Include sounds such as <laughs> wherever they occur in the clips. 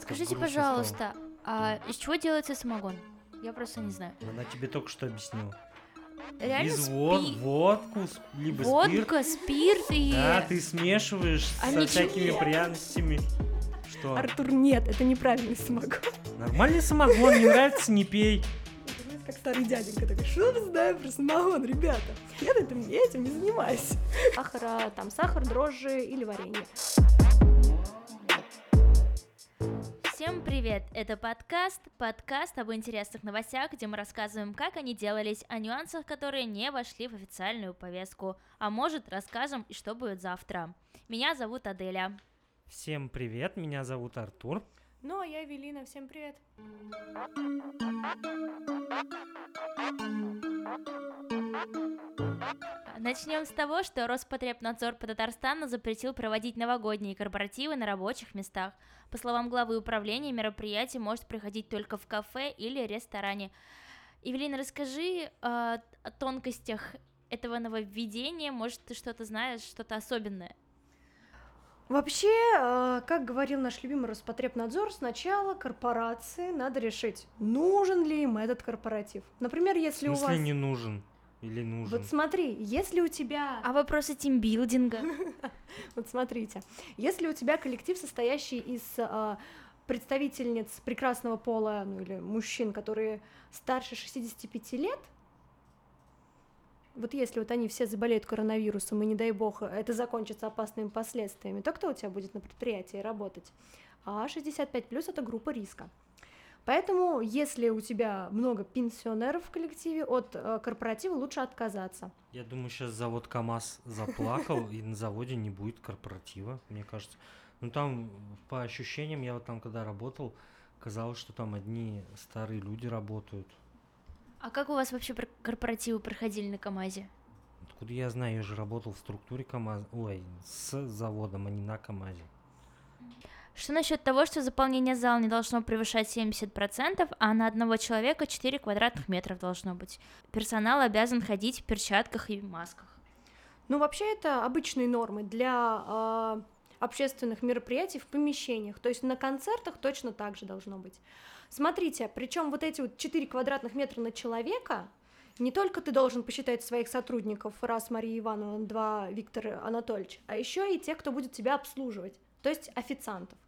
Скажите, пожалуйста, а из чего делается самогон? Я просто не знаю. стало. Она тебе только что объяснила. Реально Из вод- спи- водку, либо спирт. водка, спирт и... Да, ты смешиваешь А со ничего- всякими пряностями. Что? Артур, нет, это неправильный самогон. Нормальный самогон, не нравится, не пей. Как старый дяденька такой, что вы знаете про самогон, ребята? Я этим, я этим не занимаюсь. Сахара, там сахар, дрожжи или варенье. Всем привет! Это подкаст, подкаст об интересных новостях, где мы рассказываем, как они делались, о нюансах, которые не вошли в официальную повестку, а может, расскажем и что будет завтра. Меня зовут Аделя. Всем привет, меня зовут Артур. Ну, а я Эвелина, всем привет. Начнем с того, что Роспотребнадзор по Татарстану запретил проводить новогодние корпоративы на рабочих местах. По словам главы управления, мероприятие может проходить только в кафе или ресторане. Евелина, расскажи э, о тонкостях этого нововведения. Может, ты что-то знаешь, что-то особенное? Вообще, э, как говорил наш любимый Роспотребнадзор, сначала корпорации надо решить, нужен ли им этот корпоратив. Например, В если у смысле вас... не нужен? Или нужен? Вот смотри, если у тебя... А вопросы тимбилдинга? <laughs> Вот смотрите, если у тебя коллектив, состоящий из а, представительниц прекрасного пола, ну или мужчин, которые старше 65 лет, вот если вот они все заболеют коронавирусом, и не дай бог, это закончится опасными последствиями, то кто у тебя будет на предприятии работать? А 65 плюс это группа риска. Поэтому, если у тебя много пенсионеров в коллективе, от э, корпоратива лучше отказаться. Я думаю, сейчас завод КАМАЗ заплакал, и на заводе не будет корпоратива, мне кажется. Ну там, по ощущениям, я вот там когда работал, казалось, что там одни старые люди работают. А как у вас вообще корпоративы проходили на КамАЗе? Откуда я знаю, я же работал в структуре КАМАЗа, ой, с заводом, а не на КАМАЗе. Что насчет того, что заполнение зала не должно превышать 70%, а на одного человека 4 квадратных метров должно быть? Персонал обязан ходить в перчатках и масках. Ну, вообще, это обычные нормы для а, общественных мероприятий в помещениях. То есть на концертах точно так же должно быть. Смотрите, причем вот эти вот 4 квадратных метра на человека, не только ты должен посчитать своих сотрудников, раз Мария Ивановна, два Виктор Анатольевич, а еще и тех, кто будет тебя обслуживать, то есть официантов.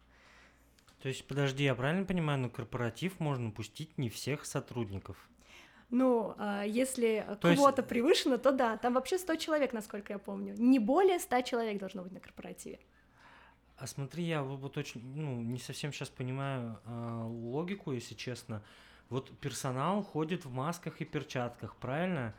То есть, подожди, я правильно понимаю, на корпоратив можно пустить не всех сотрудников? Ну, а, если То есть- квота превышена, то да, там вообще 100 человек, насколько я помню. Не более 100 человек должно быть на корпоративе. А смотри, я вот очень, ну, не совсем сейчас понимаю а, логику, если честно. Вот персонал ходит в масках и перчатках, правильно?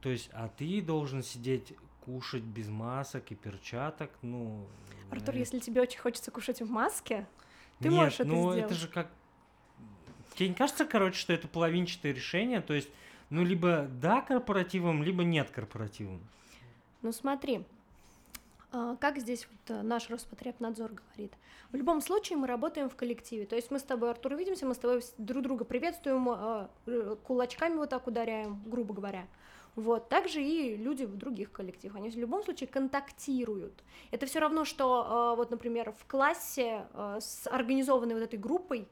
То есть, а ты должен сидеть кушать без масок и перчаток, ну... Артур, э, если тебе очень хочется кушать в маске, ты Нет, можешь это ну сделать. это же как... Тебе не кажется, короче, что это половинчатое решение? То есть, ну, либо да корпоративом, либо нет корпоративом. Ну смотри, как здесь вот э, наш Роспотребнадзор говорит. В любом случае мы работаем в коллективе. То есть мы с тобой, Артур, видимся, мы с тобой друг друга приветствуем, а, э, кулачками вот так ударяем, грубо говоря. Вот, также и люди в других коллективах, они в любом случае контактируют. Это все равно, что, а, вот, например, в классе а, с организованной вот этой группой,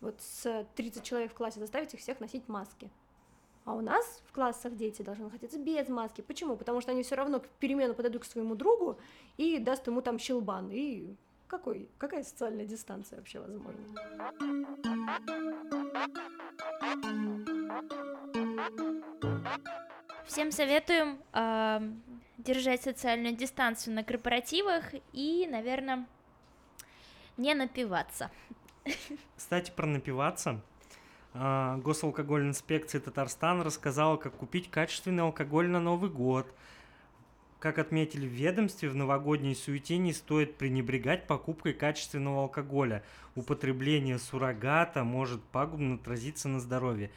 вот с 30 человек в классе, заставить их всех носить маски. А у нас в классах дети должны находиться без маски. Почему? Потому что они все равно в перемену подойдут к своему другу и даст ему там щелбан. И какой, какая социальная дистанция вообще возможна? Всем советуем а, держать социальную дистанцию на корпоративах и, наверное, не напиваться. Кстати, про напиваться. А, Госалкогольная инспекция Татарстана рассказала, как купить качественный алкоголь на Новый год. Как отметили в ведомстве, в новогодней суете не стоит пренебрегать покупкой качественного алкоголя. Употребление суррогата может пагубно отразиться на здоровье.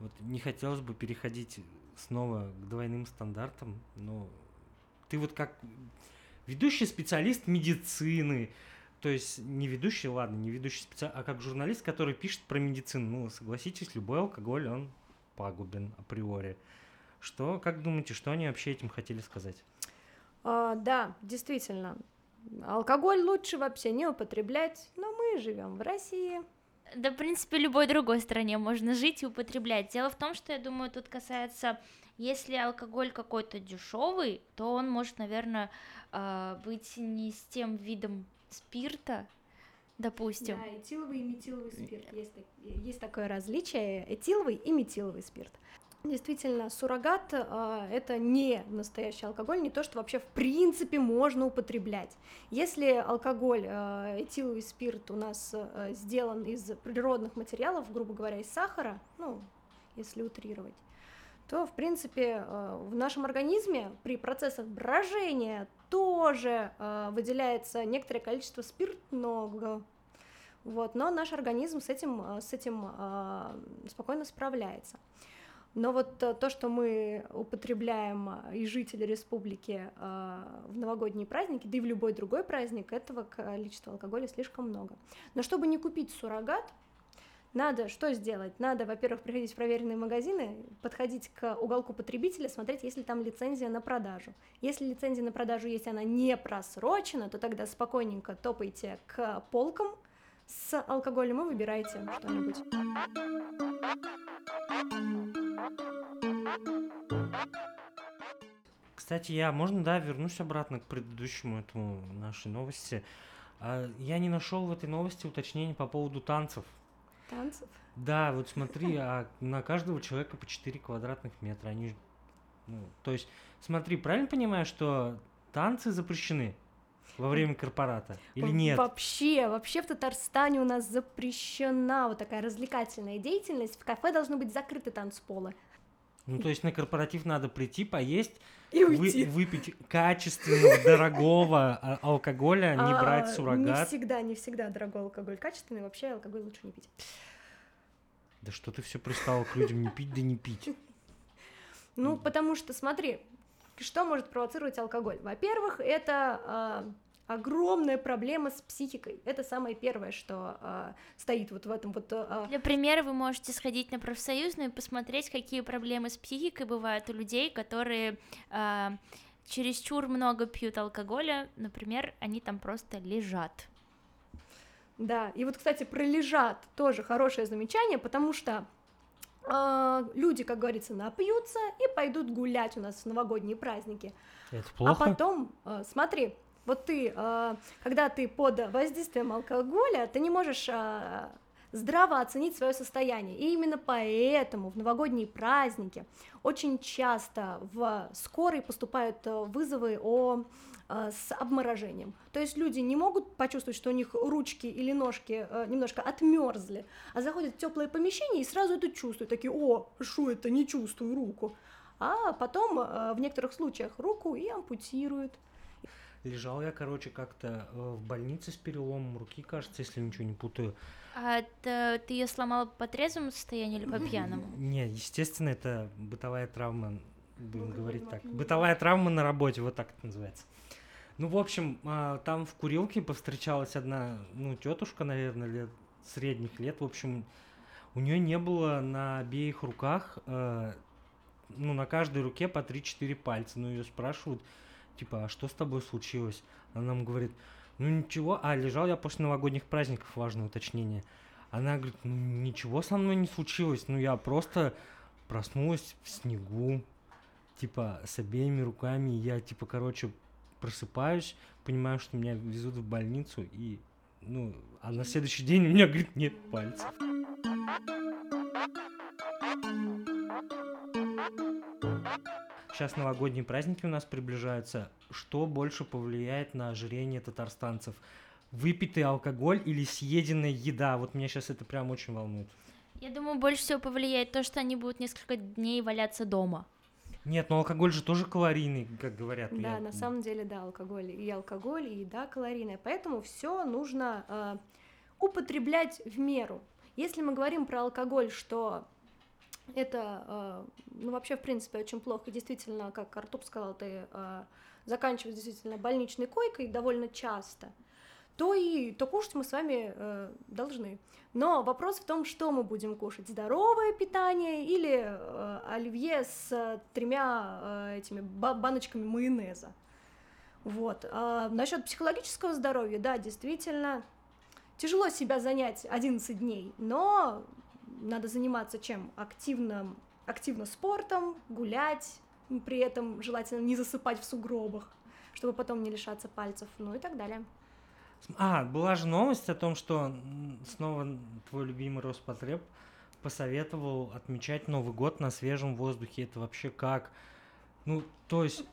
Вот не хотелось бы переходить снова к двойным стандартам, но ты вот как ведущий специалист медицины, то есть не ведущий, ладно, не ведущий специалист, а как журналист, который пишет про медицину. Ну, согласитесь, любой алкоголь, он пагубен априори. Что, как думаете, что они вообще этим хотели сказать? А, да, действительно. алкоголь лучше вообще не употреблять, но мы живем в России. Да, в принципе, любой другой стране можно жить и употреблять. Дело в том, что я думаю, тут касается, если алкоголь какой-то дешевый, то он может, наверное, а, быть не с тем видом спирта, допустим. Да, этиловый и метиловый спирт. Есть, есть такое различие, этиловый и метиловый спирт. Действительно, суррогат э, это не настоящий алкоголь, не то, что вообще в принципе можно употреблять. Если алкоголь, э, этиловый спирт у нас э, сделан из природных материалов, грубо говоря, из сахара, ну, если утрировать, то, в принципе, э, в нашем организме при процессах брожения тоже э, выделяется некоторое количество спиртного, вот, но наш организм с этим, э, с этим спокойно справляется. Но вот то, что мы употребляем и жители республики в новогодние праздники, да и в любой другой праздник, этого количества алкоголя слишком много. Но чтобы не купить суррогат, надо что сделать? Надо, во-первых, приходить в проверенные магазины, подходить к уголку потребителя, смотреть, есть ли там лицензия на продажу. Если лицензия на продажу есть, она не просрочена, то тогда спокойненько топайте к полкам с алкоголем и выбирайте что-нибудь. Кстати, я, можно, да, вернусь обратно к предыдущему этому нашей новости. А, я не нашел в этой новости уточнений по поводу танцев. Танцев? Да, вот смотри, а на каждого человека по 4 квадратных метра. Они, ну, то есть, смотри, правильно понимаю, что танцы запрещены? во время корпората или нет? Вообще, вообще в Татарстане у нас запрещена вот такая развлекательная деятельность. В кафе должны быть закрыты танцполы. Ну, то есть на корпоратив надо прийти, поесть, и уйти. Вы, выпить качественного, дорогого а, алкоголя, не а, брать суррогат. Не всегда, не всегда дорогой алкоголь качественный, вообще алкоголь лучше не пить. Да что ты все пристала к людям не пить, да не пить. Ну, потому что, смотри, что может провоцировать алкоголь? Во-первых, это а, огромная проблема с психикой. Это самое первое, что э, стоит вот в этом вот. Э, Для примера вы можете сходить на профсоюзную и посмотреть, какие проблемы с психикой бывают у людей, которые э, чересчур много пьют алкоголя, например, они там просто лежат. Да, и вот, кстати, про лежат тоже хорошее замечание, потому что э, люди, как говорится, напьются и пойдут гулять у нас в новогодние праздники. Это плохо. А потом, э, смотри, вот ты, а, когда ты под воздействием алкоголя, ты не можешь а, здраво оценить свое состояние. И именно поэтому в новогодние праздники очень часто в скорой поступают э, вызовы о с обморожением. То есть люди не могут почувствовать, что у них ручки или ножки э, немножко отмерзли, а заходят в теплое помещение и сразу это чувствуют, такие, о, что это, не чувствую руку. А потом э, в некоторых случаях руку и ампутируют. Лежал я, короче, как-то э, в больнице с переломом руки, кажется, если ничего не путаю. А это, ты ее сломал по трезвому состоянию или по пьяному? Не, естественно, это бытовая травма, будем говорить так. Бытовая травма на работе, вот так это называется. Ну, в общем, а, там в курилке повстречалась одна, ну, тетушка, наверное, лет средних лет. В общем, у нее не было на обеих руках, э, ну, на каждой руке по 3-4 пальца. Ну, ее спрашивают, типа, а что с тобой случилось? Она нам говорит, ну ничего, а лежал я после новогодних праздников, важное уточнение. Она говорит, ну ничего со мной не случилось, ну я просто проснулась в снегу, типа, с обеими руками, я, типа, короче, просыпаюсь, понимаю, что меня везут в больницу, и, ну, а на следующий день у меня, говорит, нет пальцев. Сейчас новогодние праздники у нас приближаются. Что больше повлияет на ожирение татарстанцев? Выпитый алкоголь или съеденная еда? Вот меня сейчас это прям очень волнует. Я думаю, больше всего повлияет то, что они будут несколько дней валяться дома. Нет, но алкоголь же тоже калорийный, как говорят. Да, я... на самом деле, да, алкоголь и алкоголь, и еда калорийная. Поэтому все нужно э, употреблять в меру. Если мы говорим про алкоголь, что это, а, ну, вообще, в принципе, очень плохо. Действительно, как Артур сказал, ты а, заканчиваешь действительно больничной койкой довольно часто, то и то кушать мы с вами э, должны. Но вопрос в том, что мы будем кушать: здоровое питание или э, оливье с тремя э, этими баночками майонеза. Вот. А насчет психологического здоровья, да, действительно, тяжело себя занять 11 дней, но надо заниматься чем? Активным, активно спортом, гулять, при этом желательно не засыпать в сугробах, чтобы потом не лишаться пальцев, ну и так далее. А, была же новость о том, что снова твой любимый Роспотреб посоветовал отмечать Новый год на свежем воздухе. Это вообще как? Ну, то есть,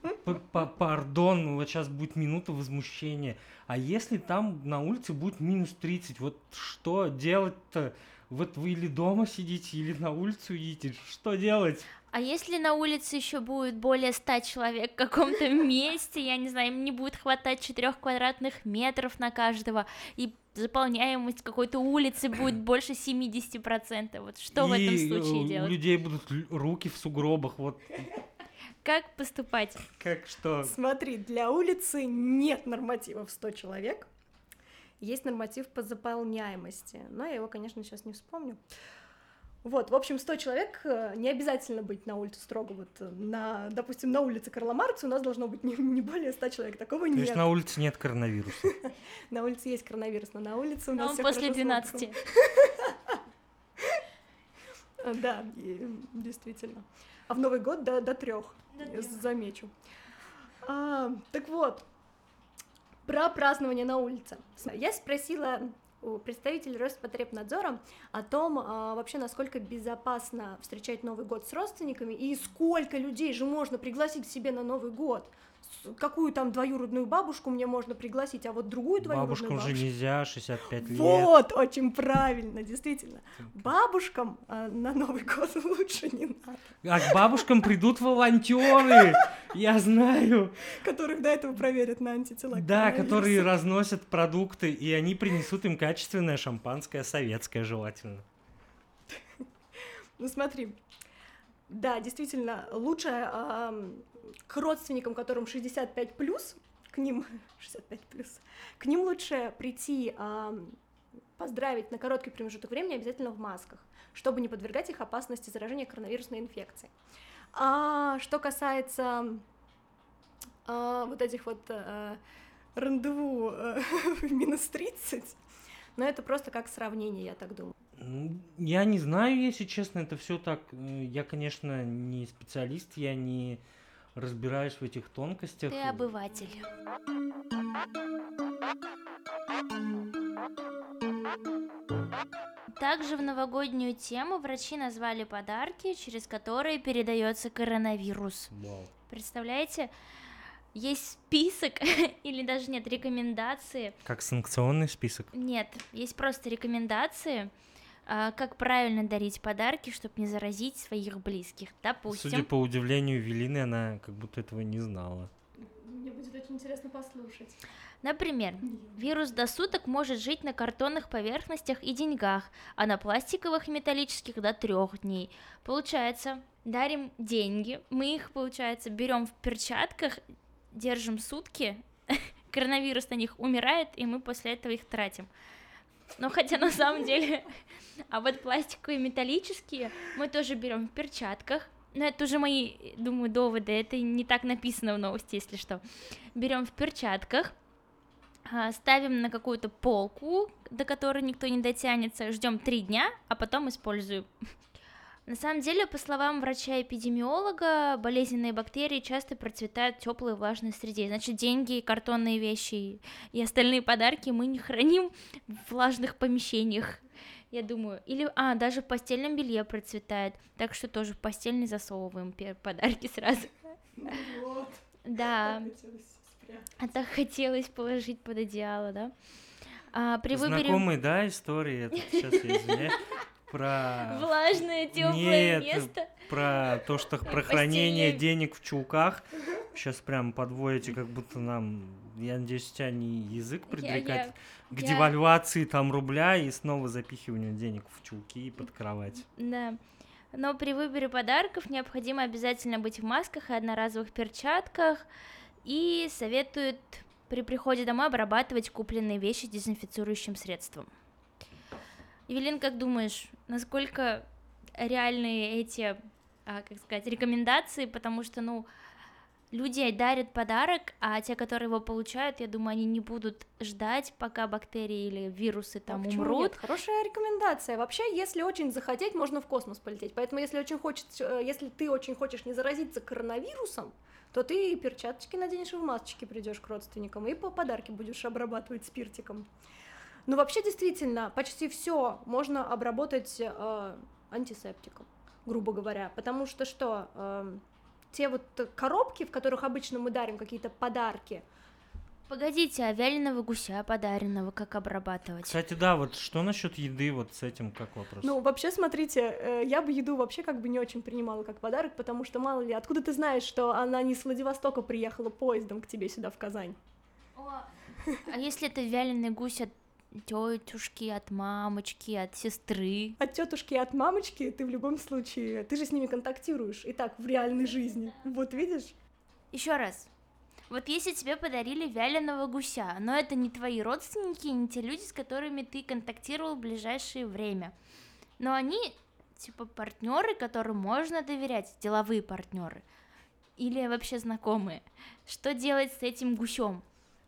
пардон, ну вот сейчас будет минута возмущения. А если там на улице будет минус 30, вот что делать-то? Вот вы или дома сидите, или на улицу идите, что делать? А если на улице еще будет более 100 человек в каком-то <laughs> месте, я не знаю, им не будет хватать 4 квадратных метров на каждого, и заполняемость какой-то улицы будет <coughs> больше 70%. Вот что и в этом случае делать? У людей будут руки в сугробах, вот. Как поступать? Как что? Смотри, для улицы нет нормативов 100 человек, есть норматив по заполняемости, но я его, конечно, сейчас не вспомню. Вот, в общем, 100 человек, э, не обязательно быть на улице строго, вот, э, на, допустим, на улице Карла Маркса у нас должно быть <laughs> не, не более 100 человек, такого То нет. То есть на улице нет коронавируса? <laughs> На улице есть коронавирус, но на улице у Но нас после хорошо с 12. воздухом. Да, действительно. А в Новый год до, до трех, замечу. А, так вот, про празднование на улице. Я спросила у представителей Роспотребнадзора о том, а, вообще, насколько безопасно встречать Новый год с родственниками и сколько людей же можно пригласить к себе на Новый год. Какую там двоюродную бабушку мне можно пригласить, а вот другую двоюродную Бабушкам бабушку. же нельзя, 65 лет. Вот, очень правильно, действительно. Бабушкам а, на Новый год <laughs> лучше не надо, А к бабушкам придут волонтеры, я знаю. которых до этого проверят на антитела. Да, которые разносят продукты, и они принесут им качественное шампанское, советское желательно. Ну смотри, да, действительно, лучше ам, к родственникам, которым 65 плюс, к ним <laughs> 65 плюс, к ним лучше прийти ам, поздравить на короткий промежуток времени обязательно в масках, чтобы не подвергать их опасности заражения коронавирусной инфекцией. А что касается а, вот этих вот а, рандеву а, <laughs> минус 30, ну это просто как сравнение, я так думаю. Я не знаю, если честно, это все так. э, Я, конечно, не специалист, я не разбираюсь в этих тонкостях. Ты обыватель. Также в новогоднюю тему врачи назвали подарки, через которые передается коронавирус. Вау. Представляете? Есть список, <laughs> или даже нет, рекомендации. Как санкционный список. Нет, есть просто рекомендации, а, как правильно дарить подарки, чтобы не заразить своих близких. Допустим, Судя по удивлению Велины, она как будто этого не знала. Мне будет очень интересно послушать. например, вирус до суток может жить на картонных поверхностях и деньгах, а на пластиковых и металлических до трех дней. Получается, дарим деньги, мы их, получается, берем в перчатках, держим сутки, <laughs> коронавирус на них умирает, и мы после этого их тратим. Но хотя на самом деле, <laughs> а вот пластиковые металлические мы тоже берем в перчатках. Но это уже мои, думаю, доводы. Это не так написано в новости, если что. Берем в перчатках, а, ставим на какую-то полку, до которой никто не дотянется, ждем три дня, а потом используем. <laughs> На самом деле, по словам врача-эпидемиолога, болезненные бактерии часто процветают в теплой и влажной среде. Значит, деньги, картонные вещи и остальные подарки мы не храним в влажных помещениях. Я думаю, или, а, даже в постельном белье процветает, так что тоже в постель не засовываем подарки сразу. Вот. Да, а так хотелось положить под одеяло, да? А, при выборе Знакомые, да, истории? Это сейчас я извиняюсь. Про... влажное теплое Нет, место. про то, что про хранение денег в чулках. Сейчас прям подводите, как будто нам, я надеюсь, у тебя не язык Я- предрекать я- к я- девальвации там рубля и снова запихиванию денег в чулки и под кровать. Да. Но при выборе подарков необходимо обязательно быть в масках и одноразовых перчатках. И советуют при приходе домой обрабатывать купленные вещи дезинфицирующим средством. Евелин, как думаешь, насколько реальные эти, а, как сказать, рекомендации? Потому что, ну, люди дарят подарок, а те, которые его получают, я думаю, они не будут ждать, пока бактерии или вирусы там а умрут. Нет? Хорошая рекомендация. Вообще, если очень захотеть, можно в космос полететь. Поэтому, если очень хочешь, э, если ты очень хочешь не заразиться коронавирусом, то ты перчаточки наденешь и в масочке придешь к родственникам и по подарки будешь обрабатывать спиртиком. Ну, вообще, действительно, почти все можно обработать э, антисептиком, грубо говоря. Потому что что? Э, те вот коробки, в которых обычно мы дарим какие-то подарки. Погодите, а вяленого гуся подаренного как обрабатывать? Кстати, да, вот что насчет еды, вот с этим как вопрос? Ну, вообще, смотрите, э, я бы еду вообще как бы не очень принимала как подарок, потому что, мало ли, откуда ты знаешь, что она не с Владивостока приехала поездом к тебе сюда, в Казань? О, а если это вяленый гусь от тетушки, от мамочки, от сестры. От тетушки, от мамочки ты в любом случае, ты же с ними контактируешь и так в реальной жизни. Вот видишь? Еще раз. Вот если тебе подарили вяленого гуся, но это не твои родственники, не те люди, с которыми ты контактировал в ближайшее время. Но они типа партнеры, которым можно доверять, деловые партнеры. Или вообще знакомые. Что делать с этим гусем?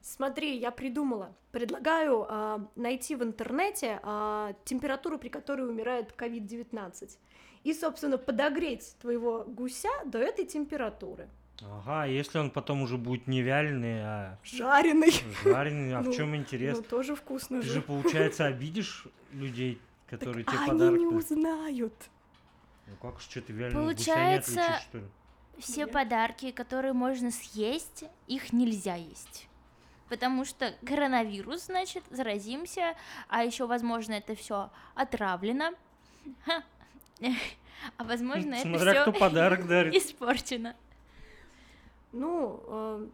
Смотри, я придумала. Предлагаю э, найти в интернете э, температуру, при которой умирает COVID-19. И, собственно, подогреть твоего гуся до этой температуры. Ага, если он потом уже будет не вяленый, а жареный. Жареный, а ну, в чем интерес? Ну, тоже вкусно Ты же. же, получается, обидишь людей, которые так тебе они подарок. не узнают. Ну как же, что ты вяленого Получается, гуся не отличишь, что ли? Все Нет. подарки, которые можно съесть, их нельзя есть. Потому что коронавирус, значит, заразимся, а еще, возможно, это все отравлено. <laughs> А возможно, это Смотря кто все подарок дарит. испорчено. Ну, э,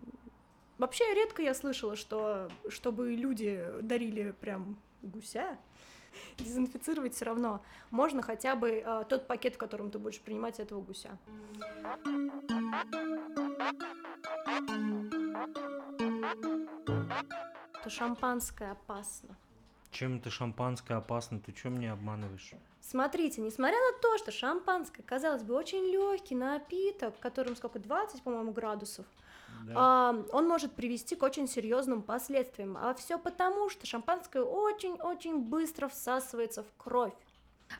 вообще редко я слышала, что чтобы люди дарили прям гуся, <laughs> дезинфицировать все равно можно хотя бы э, тот пакет, в котором ты будешь принимать этого гуся. То шампанское опасно. Чем это шампанское опасно? Ты что мне обманываешь? Смотрите, несмотря на то, что шампанское, казалось бы, очень легкий напиток, в котором сколько, 20, по-моему, градусов, Да. а, он может привести к очень серьезным последствиям. А все потому, что шампанское очень-очень быстро всасывается в кровь.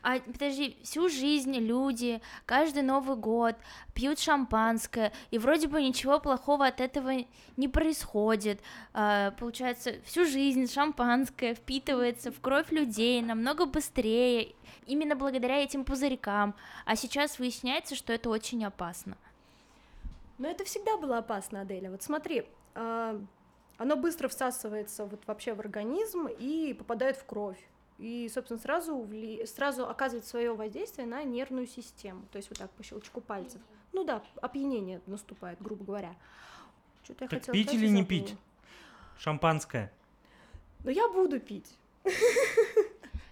А подожди, всю жизнь люди, каждый Новый год пьют шампанское, и вроде бы ничего плохого от этого не происходит. А, получается, всю жизнь шампанское впитывается в кровь людей намного быстрее, именно благодаря этим пузырькам. А сейчас выясняется, что это очень опасно. Но это всегда было опасно, Аделя. Вот смотри, а, оно быстро всасывается вот вообще в организм и попадает в кровь. И, собственно, сразу, вли... сразу оказывает свое воздействие на нервную систему. То есть вот так по щелчку пальцев. Ну да, опьянение наступает, грубо говоря. Что-то я Так хотела пить или не забыла. пить? Шампанское. Но я буду пить. <laughs>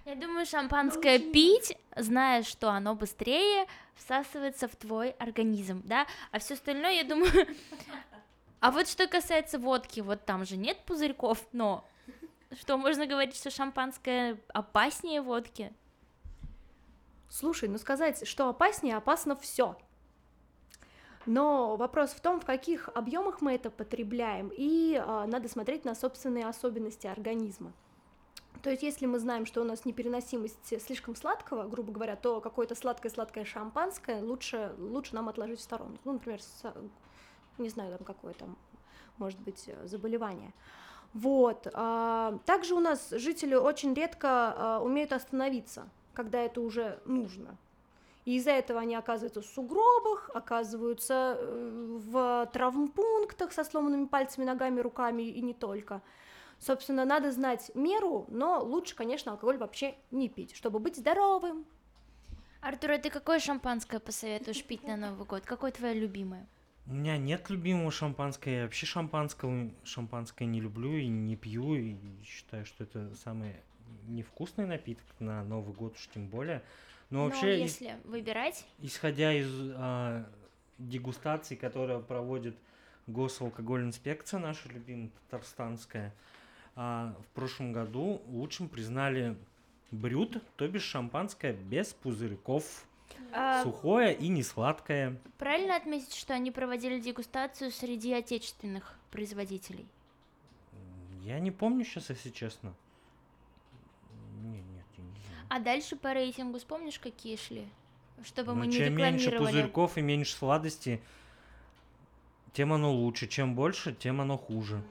Я думаю, шампанское пить, зная, что оно быстрее всасывается в твой организм, да? А все остальное, я думаю... <laughs> А вот что касается водки, вот там же нет пузырьков, но что, можно говорить, что шампанское опаснее водки? Слушай, ну сказать, что опаснее, опасно все. Но вопрос в том, в каких объемах мы это потребляем, и а, надо смотреть на собственные особенности организма. То есть, если мы знаем, что у нас непереносимость слишком сладкого, грубо говоря, то какое-то сладкое-сладкое шампанское лучше, лучше нам отложить в сторону. Ну, например, с- не знаю, там какое там может быть э, заболевание. Вот. а, Также у нас жители очень редко а, умеют остановиться, когда это уже нужно. И из-за этого они оказываются в сугробах, оказываются э, в травмпунктах со сломанными пальцами, ногами, руками и не только. Собственно, надо знать меру, но лучше, конечно, алкоголь вообще не пить, чтобы быть здоровым. Артур, а ты какое шампанское посоветуешь пить на Новый год? Какое твое любимое? У меня нет любимого шампанского. Я вообще шампанского шампанское не люблю и не пью. И считаю, что это самый невкусный напиток на Новый год уж тем более. Но Но вообще, ис- если выбирать, исходя из а, дегустаций, которые проводит госалкогольная инспекция, наша любимая татарстанская, а, в прошлом году лучшим признали брют, то бишь шампанское без пузырьков. А, Сухое и не сладкое. правильно отметить, что они проводили дегустацию среди отечественных производителей? Я не помню сейчас, если честно. Не, нет, я не знаю. А дальше по рейтингу вспомнишь, какие шли? Чтобы Ну, мы не чем меньше пузырьков и меньше сладости, тем оно лучше. Чем больше, тем оно хуже.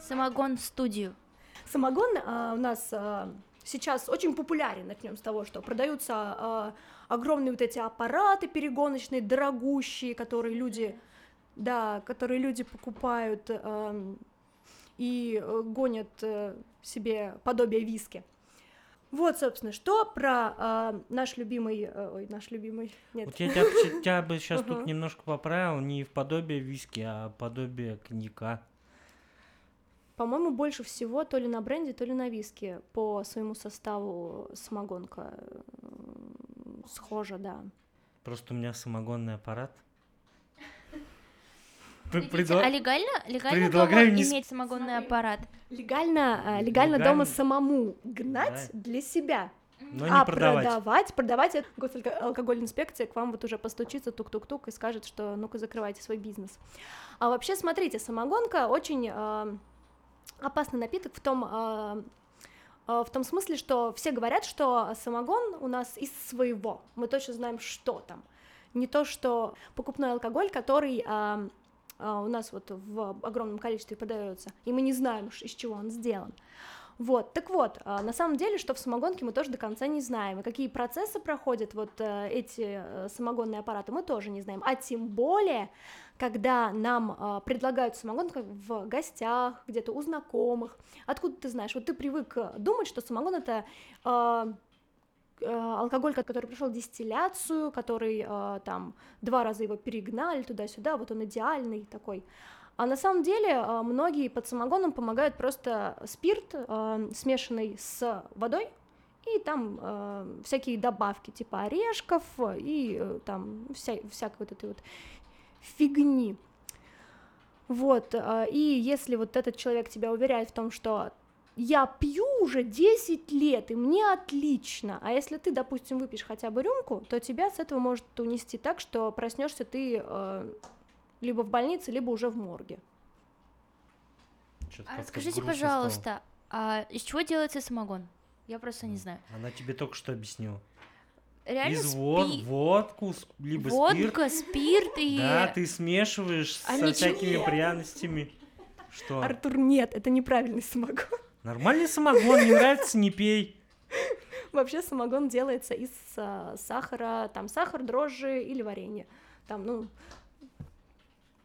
Самогон в студию. Самогон а, у нас а, сейчас очень популярен, начнем с того, что продаются а, огромные вот эти аппараты перегоночные, дорогущие, которые люди, да, которые люди покупают ам, и э, гонят э, себе подобие виски. Вот, собственно, что про а, наш любимый, э, ой, наш любимый, нет, Вот я тебя, тебя бы сейчас тут немножко поправил, не в подобие виски, а подобие коньяка. По-моему, больше всего то ли на бренде, то ли на виске по своему составу самогонка схожа, да. Просто у меня самогонный аппарат. П- Видите, предла- А легально, легально предлагаю дома не иметь самогонный аппарат? Легально, а, легально, Легально. дома самому гнать Да. для себя, Но не а продавать. продавать, продавать это госалкогольная инспекция к вам вот уже постучится тук-тук-тук и скажет, что ну-ка закрывайте свой бизнес. А вообще, смотрите, самогонка очень а, опасный напиток в том, а, в том смысле, что все говорят, что самогон у нас из своего, мы точно знаем, что там. Не то, что покупной алкоголь, который а, у нас вот в огромном количестве подается, и мы не знаем, из чего он сделан. Вот, так вот, а, на самом деле, что в самогонке мы тоже до конца не знаем, и какие процессы проходят вот э, эти э, самогонные аппараты, мы тоже не знаем, а тем более, когда нам а, предлагают самогонку в гостях, где-то у знакомых, откуда ты знаешь, вот ты привык э, думать, что самогон это а, алкоголь, который прошел дистилляцию, который э, там два раза его перегнали туда-сюда, вот он идеальный такой. А на самом деле э, многие под самогоном помогают просто спирт, э, смешанный с водой, и там э, всякие добавки типа орешков и э, там вся, всякой вот этой вот фигни. Вот, э, и если вот этот человек тебя уверяет в том, что я пью уже 10 лет, и мне отлично. А если ты, допустим, выпьешь хотя бы рюмку, то тебя с этого может унести так, что проснешься ты э, либо в больнице, либо уже в морге. А расскажите, пожалуйста, а из чего делается самогон? Я просто не знаю. Она тебе только что объяснила. Реально Из вод- спи- водку, либо спирт. водка, спирт и... Да, ты смешиваешь А со ничего- всякими пряностями. Что? Артур, нет, это неправильный самогон. Нормальный самогон, не нравится, не пей. Вообще самогон делается из а, сахара, там сахар, дрожжи или варенье. Там, ну,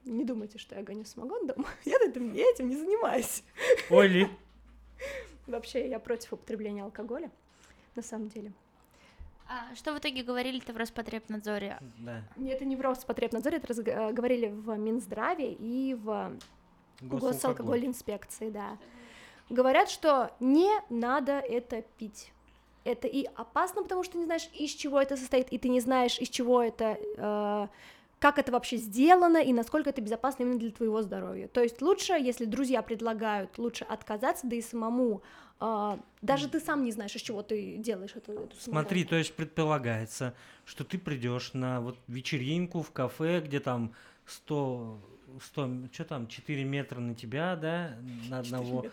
не думайте, что я гоню самогон дома. <laughs> Я этим, я этим не занимаюсь. Ой, Ли, Вообще, я против употребления алкоголя, на самом деле. А что в итоге говорили-то в Роспотребнадзоре? да, Это не в Роспотребнадзоре, это разг- э, говорили в Минздраве и в госалкоголь. госалкогольной инспекции, да. Говорят, что не надо это пить. Это и опасно, потому что ты не знаешь, из чего это состоит, и ты не знаешь, из чего это, э, как это вообще сделано, и насколько это безопасно именно для твоего здоровья. То есть лучше, если друзья предлагают, лучше отказаться, да и самому, э, даже ты сам не знаешь, из чего ты делаешь эту, эту Смотри, то есть предполагается, что ты придешь на вот вечеринку в кафе, где там 100, 100, что там, 4 метра на тебя, да, на одного,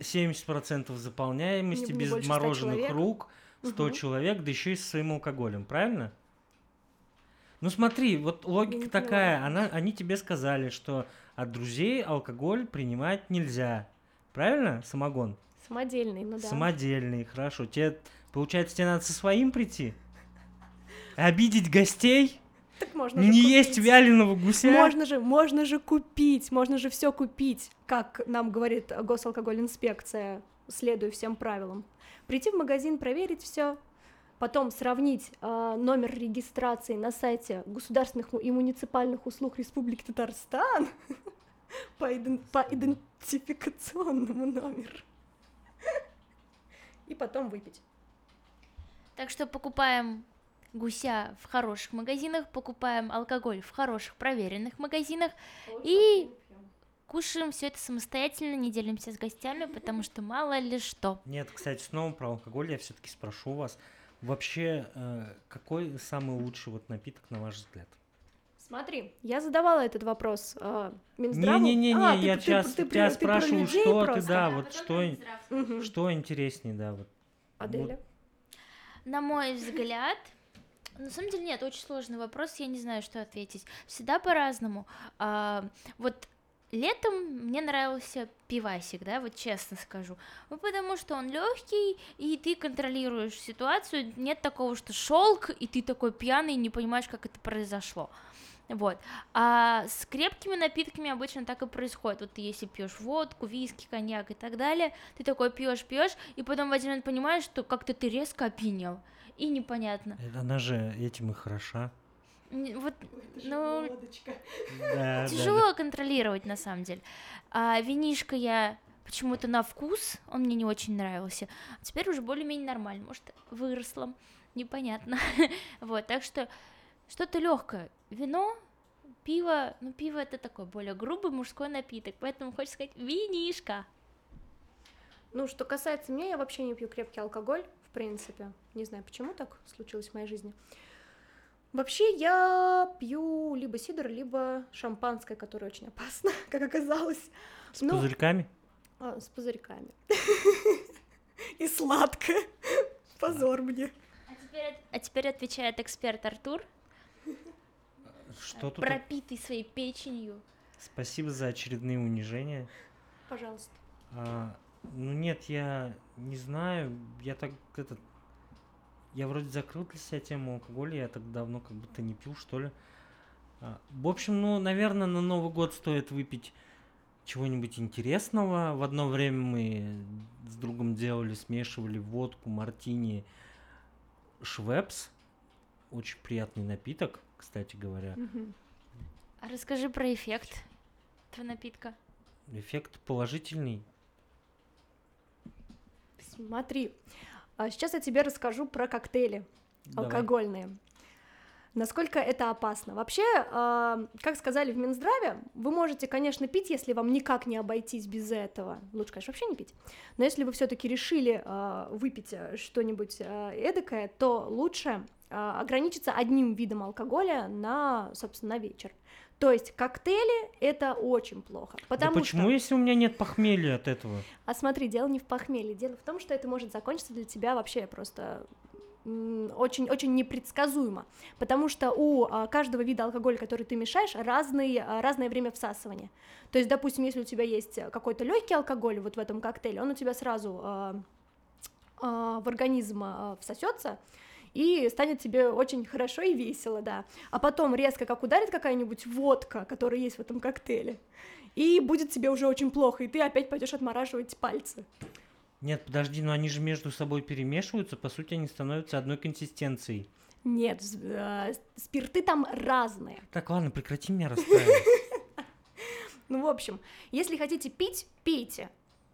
70% заполняемости, без больше 100 мороженых рук, 100 Мгм. человек, да еще и с своим алкоголем, правильно? Ну смотри, вот логика такая, она, они тебе сказали, что от друзей алкоголь принимать нельзя, правильно, самогон? Самодельный, ну да. Самодельный, хорошо. Тебе, получается, тебе надо со своим прийти? Обидеть гостей? Так можно же Не есть купить. вяленого гуся? Можно же, можно же купить, можно же все купить, как нам говорит госалкоголь-инспекция, следуя всем правилам. Прийти в магазин, проверить все, потом сравнить э, номер регистрации на сайте государственных и муниципальных услуг Республики Татарстан <laughs> по, иден- по идентификационному номеру. <laughs> И потом выпить. Так что покупаем гуся в хороших магазинах, покупаем алкоголь в хороших проверенных магазинах и кушаем все это самостоятельно, не делимся с гостями, потому что мало ли что. Нет, кстати, снова про алкоголь я все-таки спрошу вас. Вообще, э, какой самый лучший вот напиток, на ваш взгляд? Смотри, я задавала этот вопрос э, Минздраву. Не-не-не, А, я ты- ты- сейчас ты тебя ты спрашиваю, людей что ты, просто. да, вот что, что интереснее, да, вот. Аделя? На мой взгляд, на самом деле нет, очень сложный вопрос, я не знаю, что ответить. Всегда по-разному. А, вот летом мне нравился пивасик, да, вот честно скажу. Ну, потому что он легкий, и ты контролируешь ситуацию. Нет такого, что шелк, и ты такой пьяный, не понимаешь, как это произошло. Вот. А с крепкими напитками обычно так и происходит. Вот ты если пьешь водку, виски, коньяк и так далее, ты такой пьешь, пьешь, и потом в один момент понимаешь, что как-то ты резко опьянел. И непонятно. Э, Она же этим и хороша. Вот, ну, Да, да, тяжело контролировать на самом деле. А винишко я почему-то на вкус, он мне не очень нравился. А теперь уже более-менее нормально, может, выросла, непонятно. <laughs> Вот, так что что-то легкое. Вино, пиво, ну пиво это такой более грубый мужской напиток, поэтому хочется сказать винишко. Ну, что касается меня, я вообще не пью крепкий алкоголь, в принципе. Не знаю, почему так случилось в моей жизни. Вообще, я пью либо сидр, либо шампанское, которое очень опасно, <laughs> как оказалось. С Ну, пузырьками? а, с пузырьками. <laughs> И сладкое. Позор мне. А теперь, а теперь отвечает эксперт Артур, Что тут? пропитый своей печенью. Спасибо за очередные унижения. Пожалуйста. А, ну нет, я не знаю, я так этот, я вроде закрыл для себя тему алкоголя, я так давно как будто не пил, что ли. А, в общем, ну, наверное, на Новый год стоит выпить чего-нибудь интересного. В одно время мы с другом делали, смешивали водку, мартини, швепс. Очень приятный напиток, кстати говоря. А расскажи про эффект этого напитка. Эффект положительный. Смотри, а сейчас я тебе расскажу про коктейли Давай. алкогольные. Насколько это опасно? Вообще, а, как сказали в Минздраве, вы можете, конечно, пить, если вам никак не обойтись без этого. Лучше, конечно, вообще не пить. Но если вы все-таки решили а, выпить а, что-нибудь а, эдакое, то лучше ограничиться одним видом алкоголя на, собственно, на вечер. То есть коктейли это очень плохо. Потому да почему, что... если у меня нет похмелья от этого? А смотри, дело не в похмелье, дело в том, что это может закончиться для тебя вообще просто очень-очень непредсказуемо, потому что у а, каждого вида алкоголя, который ты мешаешь, разный, а, разное время всасывания. То есть, допустим, если у тебя есть какой-то легкий алкоголь вот в этом коктейле, он у тебя сразу а, в организм всосется, и станет тебе очень хорошо и весело, да. А потом резко как ударит какая-нибудь водка, которая есть в этом коктейле, и будет тебе уже очень плохо, и ты опять пойдешь отмораживать пальцы. Нет, подожди, но они же между собой перемешиваются, по сути, они становятся одной консистенцией. Нет, э, спирты там разные. Так, ладно, прекрати меня расстраивать. <laughs> Ну, в общем, если хотите пить, пейте.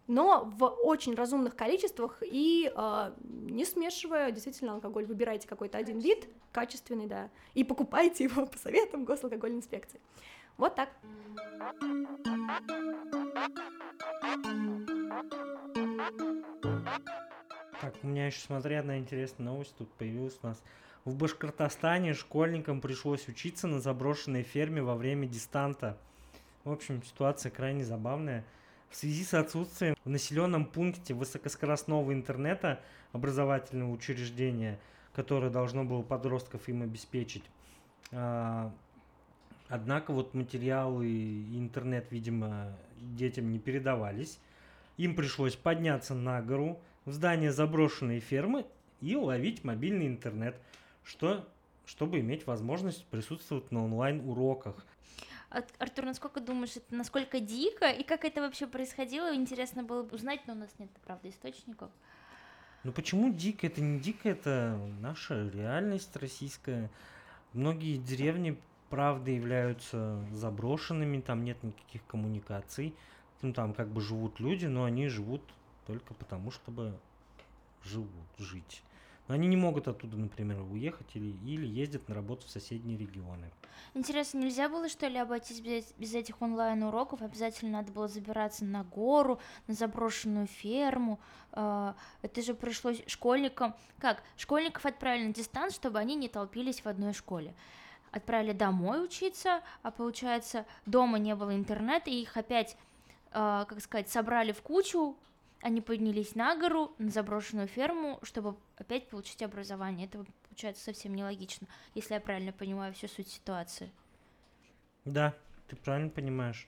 Но в очень разумных количествах и э, не смешивая действительно алкоголь. Выбирайте какой-то один вид, качественный, да, и покупайте его по советам госалкогольной инспекции. Вот так. Так, у меня еще, смотри, одна интересная новость тут появилась у нас. В Башкортостане школьникам пришлось учиться на заброшенной ферме во время дистанта. В общем, ситуация крайне забавная. В связи с отсутствием в населенном пункте высокоскоростного интернета образовательного учреждения, которое должно было подростков им обеспечить, а, однако вот материалы и интернет, видимо, детям не передавались. Им пришлось подняться на гору в здание заброшенной фермы и ловить мобильный интернет, что, чтобы иметь возможность присутствовать на онлайн-уроках. Артур, насколько думаешь, это насколько дико, и как это вообще происходило, интересно было бы узнать, но у нас нет, правда, источников. Ну почему дико? Это не дико, это наша реальность российская. Многие деревни, правда, являются заброшенными, там нет никаких коммуникаций. Ну там как бы живут люди, но они живут только потому, чтобы живут, жить. Они не могут оттуда, например, уехать или, или ездят на работу в соседние регионы. Интересно, нельзя было, что ли, обойтись без, без этих онлайн-уроков? Обязательно надо было забираться на гору, на заброшенную ферму. Э, это же пришлось школьникам... Как? Школьников отправили на дистант, чтобы они не толпились в одной школе. Отправили домой учиться, а получается, дома не было интернета, и их опять, э, как сказать, собрали в кучу, они поднялись на гору, на заброшенную ферму, чтобы опять получить образование. Это получается совсем нелогично, если я правильно понимаю всю суть ситуации. Да, ты правильно понимаешь.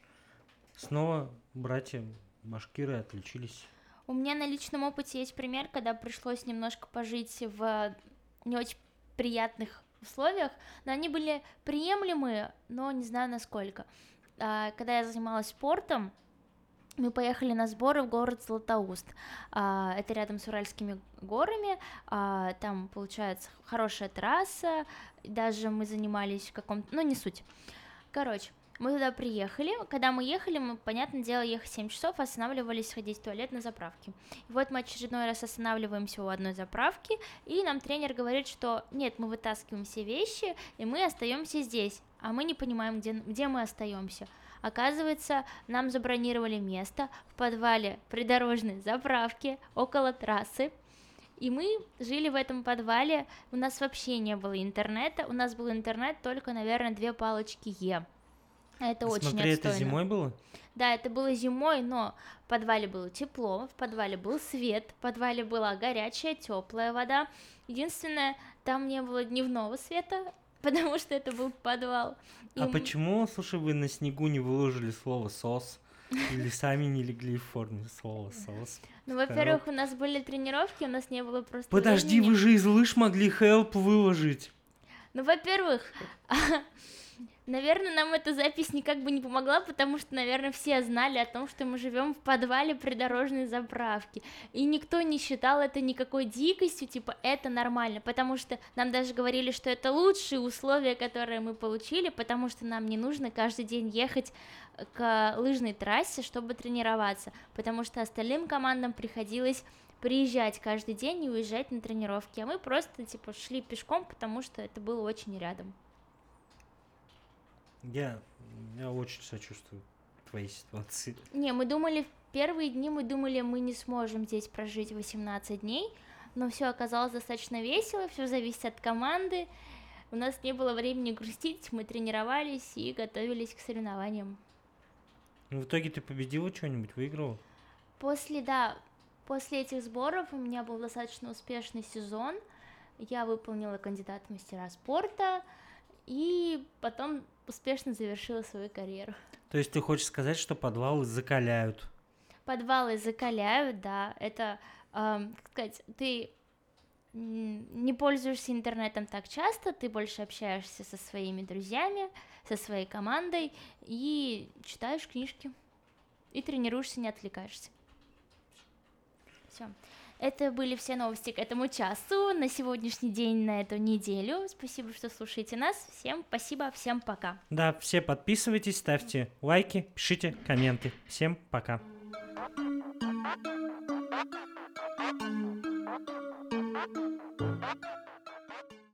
Снова братья Башкиры отличились. У меня на личном опыте есть пример, когда пришлось немножко пожить в не очень приятных условиях, но они были приемлемые, но не знаю насколько. А, когда я занималась спортом, мы поехали на сборы в город Златоуст. А, это рядом с Уральскими горами. А, там, получается, хорошая трасса. Даже мы занимались в каком-то... Ну, не суть. Короче, мы туда приехали. Когда мы ехали, мы, понятное дело, ехать 7 часов, останавливались сходить в туалет на заправке. И вот мы очередной раз останавливаемся у одной заправки, и нам тренер говорит, что нет, мы вытаскиваем все вещи, и мы остаемся здесь. А мы не понимаем, где, где мы остаемся. Оказывается, нам забронировали место в подвале придорожной заправки около трассы. И мы жили в этом подвале, у нас вообще не было интернета, у нас был интернет только, наверное, две палочки Е. Это Смотри, очень отстойно. это зимой было? Да, это было зимой, но в подвале было тепло, в подвале был свет, в подвале была горячая, теплая вода. Единственное, там не было дневного света, <laughs> потому что это был подвал. И а почему, слушай, вы на снегу не выложили слово «сос»? Или сами не легли в форме слова «сос»? Ну, во-первых, у нас были тренировки, у нас не было просто Подожди, времени. вы же из лыж могли help выложить. Ну, во-первых, <laughs> Наверное, нам эта запись никак бы не помогла, потому что, наверное, все знали о том, что мы живем в подвале придорожной заправки. И никто не считал это никакой дикостью, типа, это нормально, потому что нам даже говорили, что это лучшие условия, которые мы получили, потому что нам не нужно каждый день ехать к лыжной трассе, чтобы тренироваться, потому что остальным командам приходилось приезжать каждый день и уезжать на тренировки, а мы просто, типа, шли пешком, потому что это было очень рядом. Я, я очень сочувствую твоей ситуации. Не, мы думали, в первые дни мы думали, мы не сможем здесь прожить 18 дней, но все оказалось достаточно весело, все зависит от команды. У нас не было времени грустить, мы тренировались и готовились к соревнованиям. Ну, в итоге ты победила что-нибудь, выиграла? После, да, после этих сборов у меня был достаточно успешный сезон. Я выполнила кандидат в мастера спорта, и потом успешно завершила свою карьеру. То есть ты хочешь сказать, что подвалы закаляют? Подвалы закаляют, да. Это, э, как сказать, ты не пользуешься интернетом так часто, ты больше общаешься со своими друзьями, со своей командой и читаешь книжки и тренируешься, не отвлекаешься. Все. Это были все новости к этому часу, на сегодняшний день, на эту неделю. Спасибо, что слушаете нас. Всем спасибо, всем пока. Да, все подписывайтесь, ставьте лайки, пишите комменты. Всем пока.